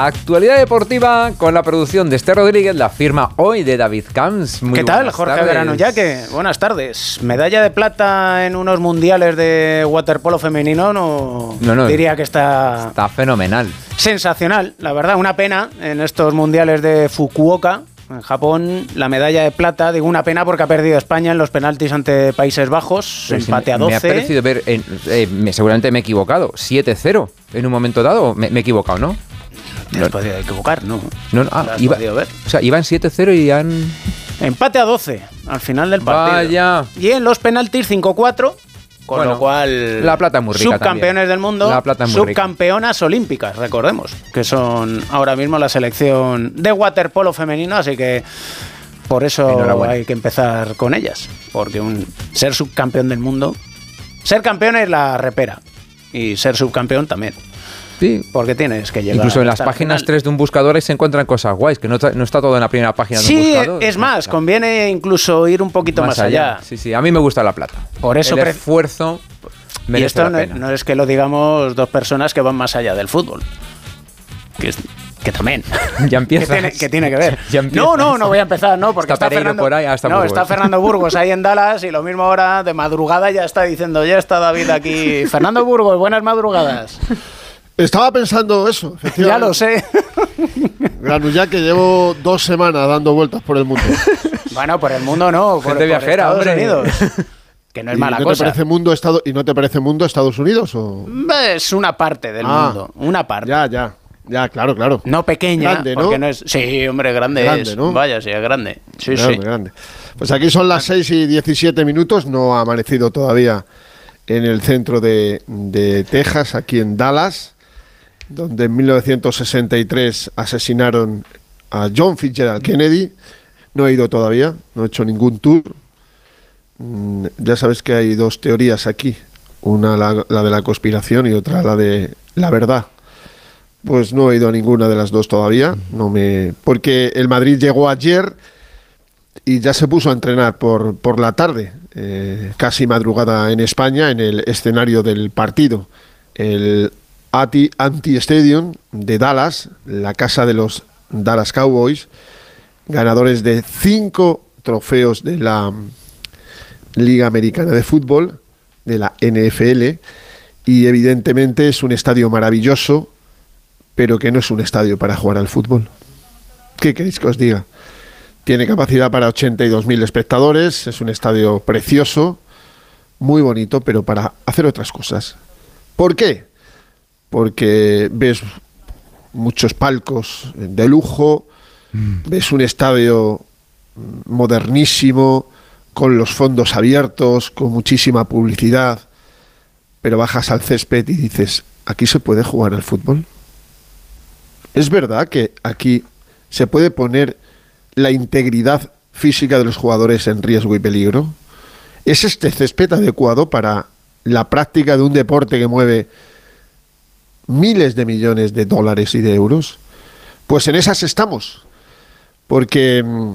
Actualidad deportiva con la producción de Esther Rodríguez, la firma hoy de David Camps. ¿Qué tal, Jorge Verano que Buenas tardes. Medalla de plata en unos mundiales de waterpolo femenino, no, no, diría que está... Está fenomenal. Sensacional, la verdad. Una pena en estos mundiales de Fukuoka, en Japón, la medalla de plata, digo una pena porque ha perdido España en los penaltis ante Países Bajos, empate a 12. Me ha parecido ver, eh, seguramente me he equivocado, 7-0 en un momento dado, me, he equivocado, ¿no? Te has podido equivocar, ¿no? No, no ah, iba, ver. O sea, iban 7-0 y han... Empate a 12 al final del partido. Vaya. Y en los penaltis 5-4 con lo cual, la plata muy rica subcampeones del mundo, la plata subcampeonas olímpicas, recordemos, que son ahora mismo la selección de waterpolo femenino, así que por eso hay que empezar con ellas, porque un, ser subcampeón del mundo, ser campeón es la repera y ser subcampeón también. Sí. Porque tienes que llegar. Incluso en las páginas 3 de un buscador ahí se encuentran cosas guays, que no está, no está todo en la primera página de un buscador. Sí, es más, conviene incluso ir un poquito más, allá. Sí, sí, a mí me gusta la plata. Por eso El esfuerzo y esto no, es que lo digamos dos personas que van más allá del fútbol. Que, que también. Ya empieza. que, tiene, que ver. no, no, no voy a empezar, no, porque está, Fernando, por ahí, hasta no, está Fernando Burgos ahí en Dallas y lo mismo ahora de madrugada ya está diciendo, ya está David aquí. Fernando Burgos, buenas madrugadas. Estaba pensando eso, Ya lo sé. ya que llevo dos semanas dando vueltas por el mundo. Bueno, por el mundo no, por, Gente viajera, Estados Unidos. Que no es mala no cosa. Te parece mundo, Estado, ¿Y no te parece mundo Estados Unidos? O? Es una parte del ah. mundo. Una parte. Ya, ya. Ya, claro, claro. No pequeña, grande, ¿no? porque no es. Sí, hombre, grande, grande es. ¿no? Vaya, sí, es grande. Sí, grande, sí. Grande. Pues aquí son las 6 y 17 minutos, no ha amanecido todavía en el centro de, de Texas, aquí en Dallas donde en 1963 asesinaron a John Fitzgerald Kennedy. No he ido todavía, no he hecho ningún tour. Mm, ya sabes que hay dos teorías aquí, una la, de la conspiración y otra la de la verdad. Pues no he ido a ninguna de las dos todavía, no me porque el Madrid llegó ayer y ya se puso a entrenar por, por la tarde, eh, casi madrugada en España, en el escenario del partido. El Anti-Stadium de Dallas, la casa de los Dallas Cowboys, ganadores de cinco trofeos de la Liga Americana de Fútbol, de la NFL, y evidentemente es un estadio maravilloso, pero que no es un estadio para jugar al fútbol. ¿Qué queréis que os diga? Tiene capacidad para 82.000 espectadores, es un estadio precioso, muy bonito, pero para hacer otras cosas. ¿Por qué? Porque ves muchos palcos de lujo, mm. ves un estadio modernísimo, con los fondos abiertos, con muchísima publicidad, pero bajas al césped y dices, ¿aquí se puede jugar al fútbol? ¿Es verdad que aquí se puede poner la integridad física de los jugadores en riesgo y peligro? ¿Es este césped adecuado para la práctica de un deporte que mueve miles de millones de dólares y de euros, pues en esas estamos, porque mm,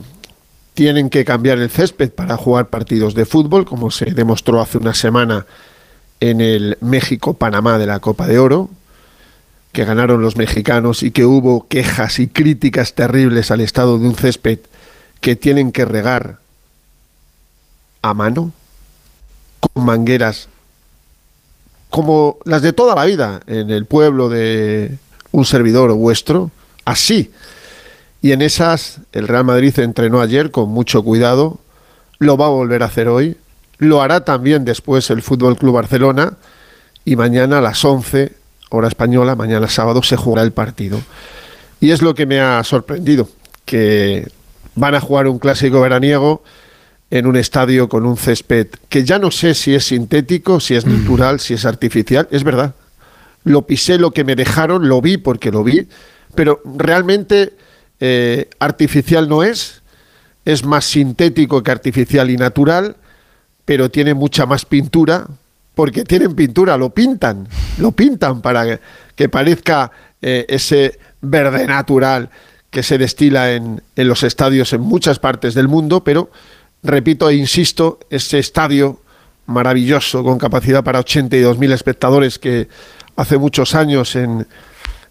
tienen que cambiar el césped para jugar partidos de fútbol, como se demostró hace una semana en el México-Panamá de la Copa de Oro, que ganaron los mexicanos y que hubo quejas y críticas terribles al estado de un césped que tienen que regar a mano, con mangueras como las de toda la vida en el pueblo de un servidor vuestro, así. Y en esas el Real Madrid entrenó ayer con mucho cuidado, lo va a volver a hacer hoy, lo hará también después el Fútbol Club Barcelona y mañana a las 11 hora española, mañana sábado se jugará el partido. Y es lo que me ha sorprendido, que van a jugar un clásico veraniego en un estadio con un césped que ya no sé si es sintético, si es mm. natural, si es artificial. Es verdad. Lo pisé lo que me dejaron, lo vi porque lo vi, pero realmente eh, artificial no es. Es más sintético que artificial y natural, pero tiene mucha más pintura, porque tienen pintura, lo pintan, lo pintan para que parezca eh, ese verde natural que se destila en, en los estadios en muchas partes del mundo, pero repito e insisto, ese estadio maravilloso con capacidad para 82.000 espectadores que hace muchos años en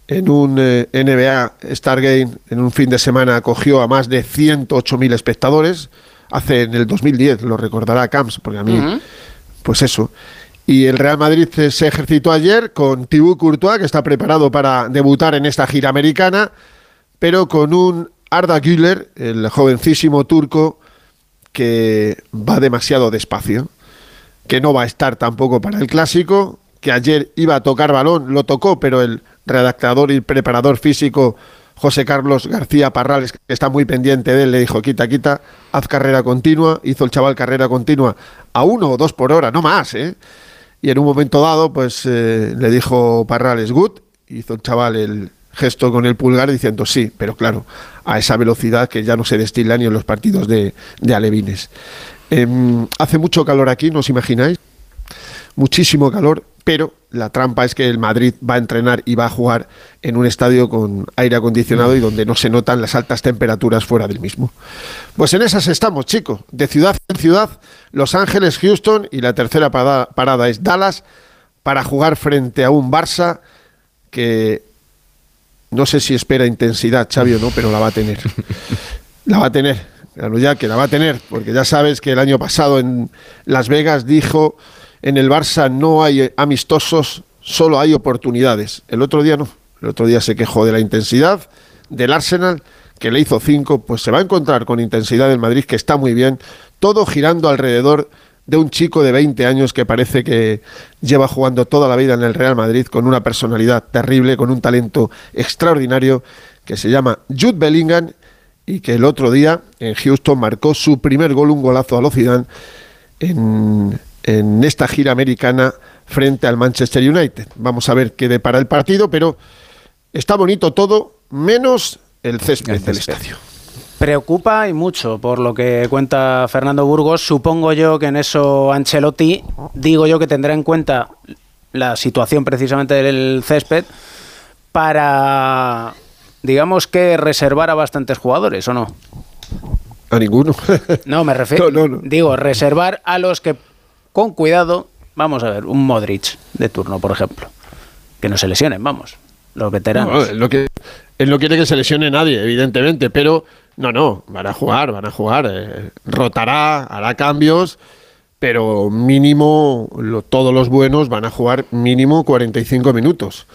en un eh, NBA Stargate, en un fin de semana, acogió a más de 108.000 espectadores. Hace en el 2010, lo recordará Camps, porque a mí, pues eso. Y el Real Madrid se ejercitó ayer con Thibaut Courtois, que está preparado para debutar en esta gira americana, pero con un Arda Güler, el jovencísimo turco, que va demasiado despacio, que no va a estar tampoco para el clásico, que ayer iba a tocar balón, lo tocó, pero el redactador y preparador físico José Carlos García Parrales, que está muy pendiente de él, le dijo, quita, quita, haz carrera continua, hizo el chaval carrera continua a uno o dos por hora, no más, ¿eh? Y en un momento dado, pues eh, le dijo Parrales, good, hizo el chaval el gesto con el pulgar diciendo sí, pero claro, a esa velocidad que ya no se destila ni en los partidos de, alevines. Em, hace mucho calor aquí, ¿no os imagináis? Muchísimo calor, pero la trampa es que el Madrid va a entrenar y va a jugar en un estadio con aire acondicionado y donde no se notan las altas temperaturas fuera del mismo. Pues en esas estamos, chicos, de ciudad en ciudad, Los Ángeles, Houston y la tercera parada, parada es Dallas para jugar frente a un Barça que no sé si espera intensidad, Xavi o no, pero la va a tener. La va a tener, ya que la va a tener, porque ya sabes que el año pasado en Las Vegas dijo en el Barça no hay amistosos, solo hay oportunidades. El otro día no, el otro día se quejó de la intensidad del Arsenal, que le hizo cinco, pues se va a encontrar con intensidad del Madrid, que está muy bien, todo girando alrededor de un chico de 20 años que parece que lleva jugando toda la vida en el Real Madrid con una personalidad terrible, con un talento extraordinario que se llama Jude Bellingham y que el otro día en Houston marcó su primer gol, un golazo a lo en, en esta gira americana frente al Manchester United. Vamos a ver qué depara el partido, pero está bonito todo, menos el césped. del estadio. Preocupa y mucho por lo que cuenta Fernando Burgos. Supongo yo que en eso Ancelotti, digo yo que tendrá en cuenta la situación precisamente del césped para, digamos que reservar a bastantes jugadores, ¿o no? A ninguno. no, me refiero. Digo, reservar a los que, con cuidado, vamos a ver, un Modric de turno, por ejemplo. Que no se lesionen, vamos. Los veteranos. lo que, él no quiere que se lesione nadie, evidentemente, pero no, no, van a jugar, van a jugar. Eh, rotará, hará cambios, pero mínimo, todos los buenos van a jugar mínimo 45 minutos.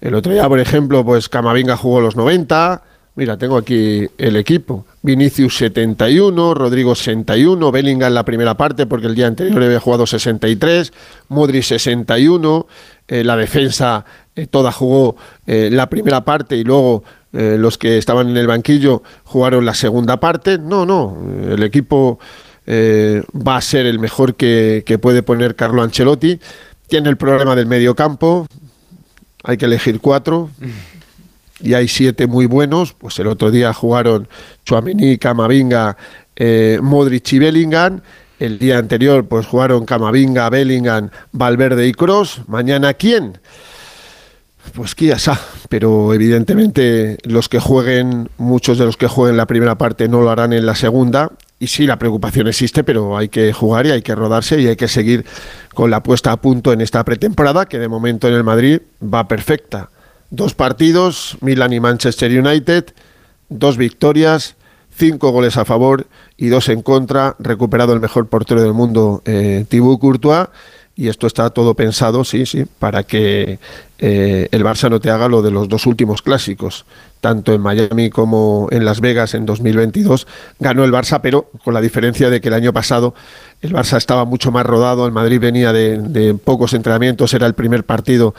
El otro día, por ejemplo, pues Camavinga jugó los 90. Mira, tengo aquí el equipo. Vinicius 71, Rodrigo 61, Bellingham en la primera parte porque el día anterior había jugado 63, Modric 61, eh, la defensa eh, toda jugó la primera parte y luego eh, los que estaban en el banquillo jugaron la segunda parte. No, no, el equipo eh, va a ser el mejor que, puede poner Carlo Ancelotti. Tiene el problema del medio campo, hay que elegir cuatro. Y hay siete muy buenos. Pues el otro día jugaron Chuamení, Camavinga, eh, Modric y Bellingham. El día anterior pues jugaron Camavinga, Bellingham, Valverde y Cross. Mañana quién? Pues quizá, pero evidentemente los que jueguen, muchos de los que jueguen la primera parte no lo harán en la segunda. Y sí, la preocupación existe, pero hay que jugar y hay que rodarse y hay que seguir con la puesta a punto en esta pretemporada, que de momento en el Madrid va perfecta. Dos partidos, Milan y Manchester United, dos victorias, cinco goles a favor y dos en contra, recuperado el mejor portero del mundo, eh, Thibaut Courtois y esto está todo pensado, sí, sí, para que eh, el Barça no te haga lo de los dos últimos clásicos, tanto en Miami como en Las Vegas en 2022. Ganó el Barça, pero con la diferencia de que el año pasado el Barça estaba mucho más rodado, el Madrid venía de, de pocos entrenamientos, era el primer partido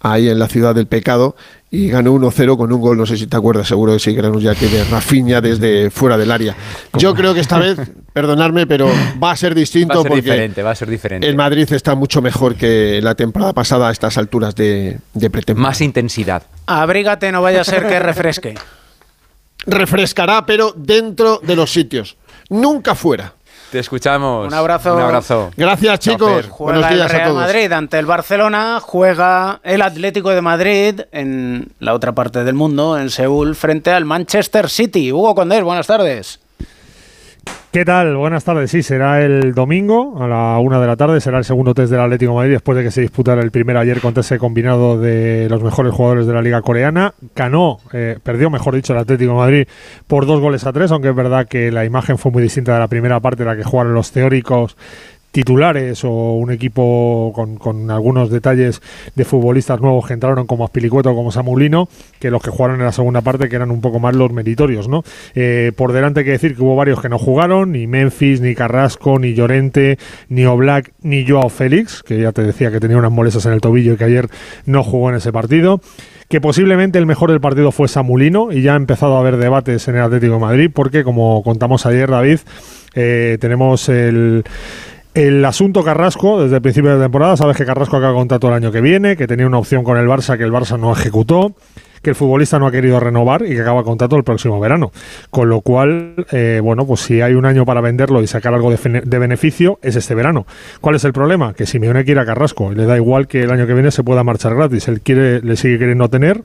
ahí en la ciudad del pecado y ganó 1-0 con un gol, no sé si te acuerdas, seguro que sí, Granus ya que de Rafinha desde fuera del área. Yo creo que esta vez, perdonadme, pero va a ser distinto va a ser porque diferente, va a ser diferente. el Madrid está mucho mejor que la temporada pasada a estas alturas de, de pretemporada. Más intensidad. Abrígate, no vaya a ser que refresque. Refrescará, pero dentro de los sitios, nunca fuera. Te escuchamos. Un abrazo. Un abrazo. Gracias, chicos. Juega el Real Madrid ante el Barcelona, juega el Atlético de Madrid en la otra parte del mundo, en Seúl, frente al Manchester City. Hugo Condés, buenas tardes. ¿Qué tal? Buenas tardes. Sí, será el domingo a la una de la tarde. Será el segundo test del Atlético Madrid después de que se disputara el primero ayer contra ese combinado de los mejores jugadores de la Liga Coreana. Ganó, eh, perdió, mejor dicho, el Atlético Madrid por dos goles a tres, aunque es verdad que la imagen fue muy distinta de la primera parte, la que jugaron los teóricos titulares o un equipo con, algunos detalles de futbolistas nuevos que entraron como Aspilicueto o como Samulino que los que jugaron en la segunda parte que eran un poco más los meritorios ¿no? Eh, por delante hay que decir que hubo varios que no jugaron ni Memphis, ni Carrasco, ni Llorente ni Oblak, ni Joao Félix que ya te decía que tenía unas molestias en el tobillo y que ayer no jugó en ese partido que posiblemente el mejor del partido fue Samulino y ya ha empezado a haber debates en el Atlético de Madrid porque como contamos ayer David eh, tenemos el el asunto Carrasco, desde el principio de temporada, sabes que Carrasco acaba contrato el año que viene, que tenía una opción con el Barça que el Barça no ejecutó, que el futbolista no ha querido renovar y que acaba contrato el próximo verano. Con lo cual, eh, bueno, pues si hay un año para venderlo y sacar algo de, beneficio, es este verano. ¿Cuál es el problema? Que Simeone quiere a Carrasco y le da igual que el año que viene se pueda marchar gratis. Él quiere, le sigue queriendo tener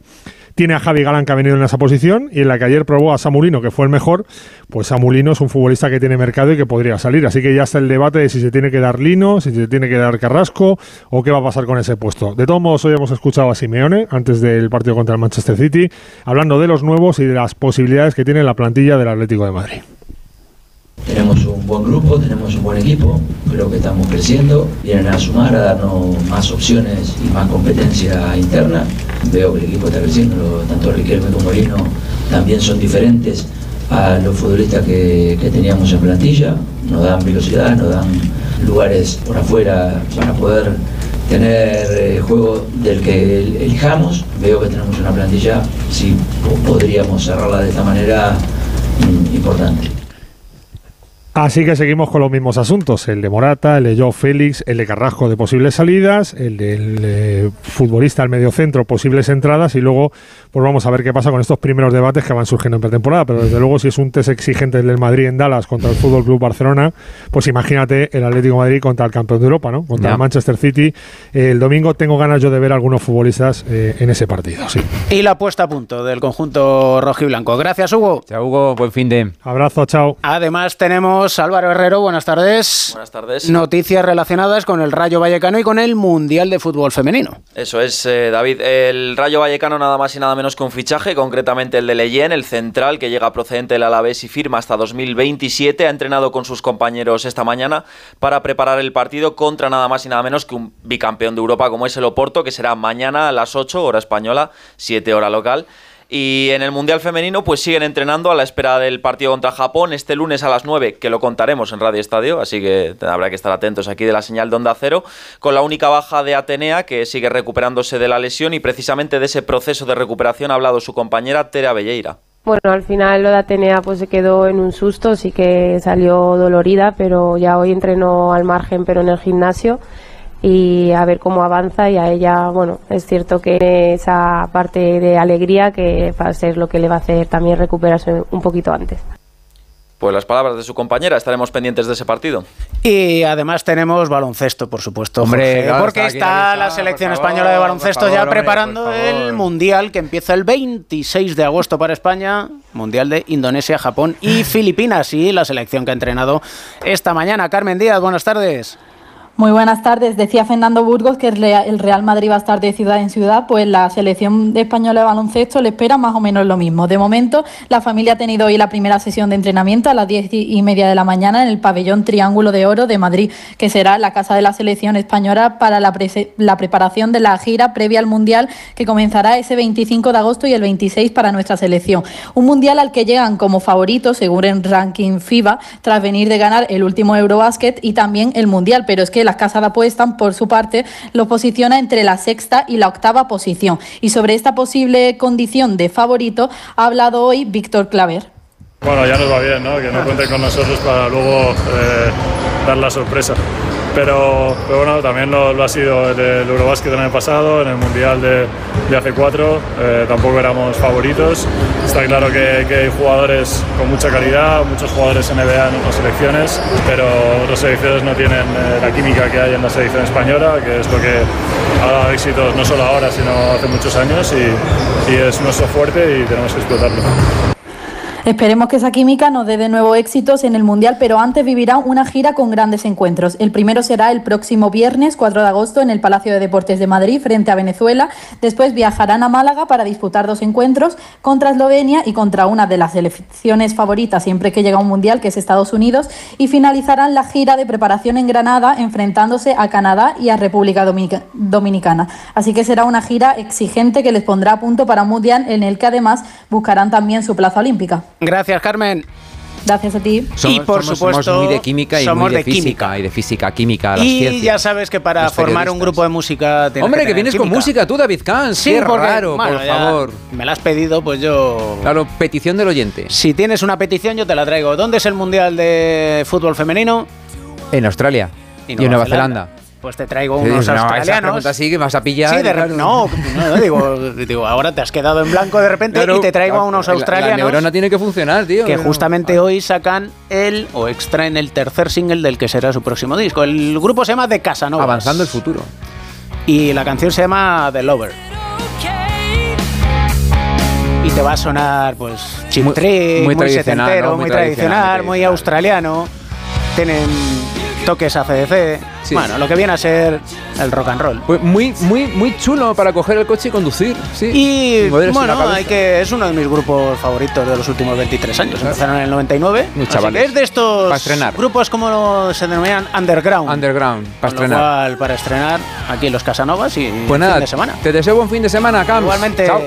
tiene a Javi Galán que ha venido en esa posición y en la que ayer probó a Samulino, que fue el mejor, pues Samulino es un futbolista que tiene mercado y que podría salir. Así que ya está el debate de si se tiene que dar Lino, si se tiene que dar Carrasco o qué va a pasar con ese puesto. De todos modos, hoy hemos escuchado a Simeone antes del partido contra el Manchester City, hablando de los nuevos y de las posibilidades que tiene la plantilla del Atlético de Madrid. Tenemos un buen grupo, tenemos un buen equipo, creo que estamos creciendo, vienen a sumar, a darnos más opciones y más competencia interna. Veo que el equipo está creciendo, tanto Riquelme como Moreno también son diferentes a los futbolistas que, teníamos en plantilla, nos dan velocidad, nos dan lugares por afuera para poder tener eh, juego del que elijamos. Veo que tenemos una plantilla, si podríamos cerrarla de esta manera, mm, importante. Así que seguimos con los mismos asuntos, el de Morata, el de Joe Félix, el de Carrasco de posibles salidas, el del eh, futbolista al medio centro, posibles entradas y luego pues vamos a ver qué pasa con estos primeros debates que van surgiendo en pretemporada, pero desde luego si es un test exigente del Madrid en Dallas contra el Fútbol Club Barcelona, pues imagínate el Atlético Madrid contra el campeón de Europa, ¿no? Contra el Manchester City. el domingo tengo ganas yo de ver a algunos futbolistas eh, en ese partido, sí. Y la puesta a punto del conjunto rojo y blanco. Gracias, Hugo. Chao, Hugo, buen fin de. Abrazo, chao. Además tenemos Álvaro Herrero, buenas tardes. Buenas tardes. Noticias relacionadas con el Rayo Vallecano y con el Mundial de Fútbol Femenino. Eso es, eh, David. El Rayo Vallecano nada más y nada menos que un fichaje, concretamente el de Leyen, el central que llega procedente del Alavés y firma hasta 2027. Ha entrenado con sus compañeros esta mañana para preparar el partido contra nada más y nada menos que un bicampeón de Europa como es el Oporto, que será mañana a las 8 hora española, 7 hora local. Y en el Mundial Femenino pues siguen entrenando a la espera del partido contra Japón este lunes a las 9, que lo contaremos en Radio Estadio, así que habrá que estar atentos aquí de la señal de Onda Cero, con la única baja de Atenea que sigue recuperándose de la lesión y precisamente de ese proceso de recuperación ha hablado su compañera Tere Belleira. Bueno, al final lo de Atenea pues se quedó en un susto, sí que salió dolorida, pero ya hoy entrenó al margen pero en el gimnasio y a ver cómo avanza y a ella, bueno, es cierto que esa parte de alegría que va a ser lo que le va a hacer también recuperarse un poquito antes. Pues las palabras de su compañera, estaremos pendientes de ese partido. Y además tenemos baloncesto, por supuesto. Hombre, porque está, la selección española de baloncesto ya preparando el Mundial que empieza el 26 de agosto para España, Mundial de Indonesia, Japón y Filipinas. Y la selección que ha entrenado esta mañana. Carmen Díaz, buenas tardes. Muy buenas tardes. Decía Fernando Burgos que el Real Madrid va a estar de ciudad en ciudad, pues la selección española de baloncesto le espera más o menos lo mismo. De momento, la familia ha tenido hoy la primera sesión de entrenamiento a las diez y media de la mañana en el pabellón Triángulo de Oro de Madrid, que será la casa de la selección española para la, la preparación de la gira previa al Mundial que comenzará ese 25 de agosto y el 26 para nuestra selección. Un Mundial al que llegan como favoritos, según el ranking FIBA, tras venir de ganar el último Eurobasket y también el Mundial. Pero es que las casas de apuestas, por su parte, lo posiciona entre la sexta y la octava posición. Y sobre esta posible condición de favorito ha hablado hoy Víctor Claver. Bueno, ya nos va bien, ¿no? Que no cuenten con nosotros para luego eh, dar la sorpresa pero, bueno, también lo, ha sido el, el Eurobasket del año pasado, en el Mundial de, de hace cuatro, eh, tampoco éramos favoritos. Está claro que, hay jugadores con mucha calidad, muchos jugadores NBA en otras selecciones, pero otras selecciones no tienen eh, la química que hay en la selección española, que es lo que ha dado éxitos no solo ahora, sino hace muchos años y, y es nuestro fuerte y tenemos que explotarlo. Esperemos que esa química nos dé de nuevo éxitos en el Mundial, pero antes vivirá una gira con grandes encuentros. El primero será el próximo viernes 4 de agosto en el Palacio de Deportes de Madrid frente a Venezuela. Después viajarán a Málaga para disputar dos encuentros contra Eslovenia y contra una de las selecciones favoritas siempre que llega un Mundial, que es Estados Unidos. Y finalizarán la gira de preparación en Granada enfrentándose a Canadá y a República Dominicana. Así que será una gira exigente que les pondrá a punto para un Mundial en el que además buscarán también su plaza olímpica. Gracias, Carmen. Gracias a ti. y por supuesto, somos muy de química y muy de, física y de física, química, las Y ya sabes que para formar un grupo de música Hombre, que, vienes con música tú, David Kahn. Sí, Qué raro, por favor. Me la has pedido, pues yo. Claro, petición del oyente. Si tienes una petición, yo te la traigo. ¿Dónde es el Mundial de Fútbol Femenino? En Australia y, en Nueva Zelanda pues te traigo unos australianos. así que vas a pillar. Sí, no, no, digo, digo, ahora te has quedado en blanco de repente y te traigo a unos australianos. La, neurona tiene que funcionar, tío. Que justamente hoy sacan el o extraen el tercer single del que será su próximo disco. El grupo se llama The Casanova. Avanzando el futuro. Y la canción se llama The Lover. Y te va a sonar, pues, chip muy, muy, muy setentero, muy, tradicional, muy australiano. Tienen toques ACDC. Bueno, lo que viene a ser el rock and roll. Pues muy, muy, muy chulo para coger el coche y conducir. Sí. Y bueno, hay que, es uno de mis grupos favoritos de los últimos 23 años. Empezaron en el 99. es de estos grupos como se denominan underground. Underground, para estrenar. para estrenar aquí en los Casanovas y pues nada, fin de semana. Te deseo buen fin de semana, Cam. Igualmente. Chao.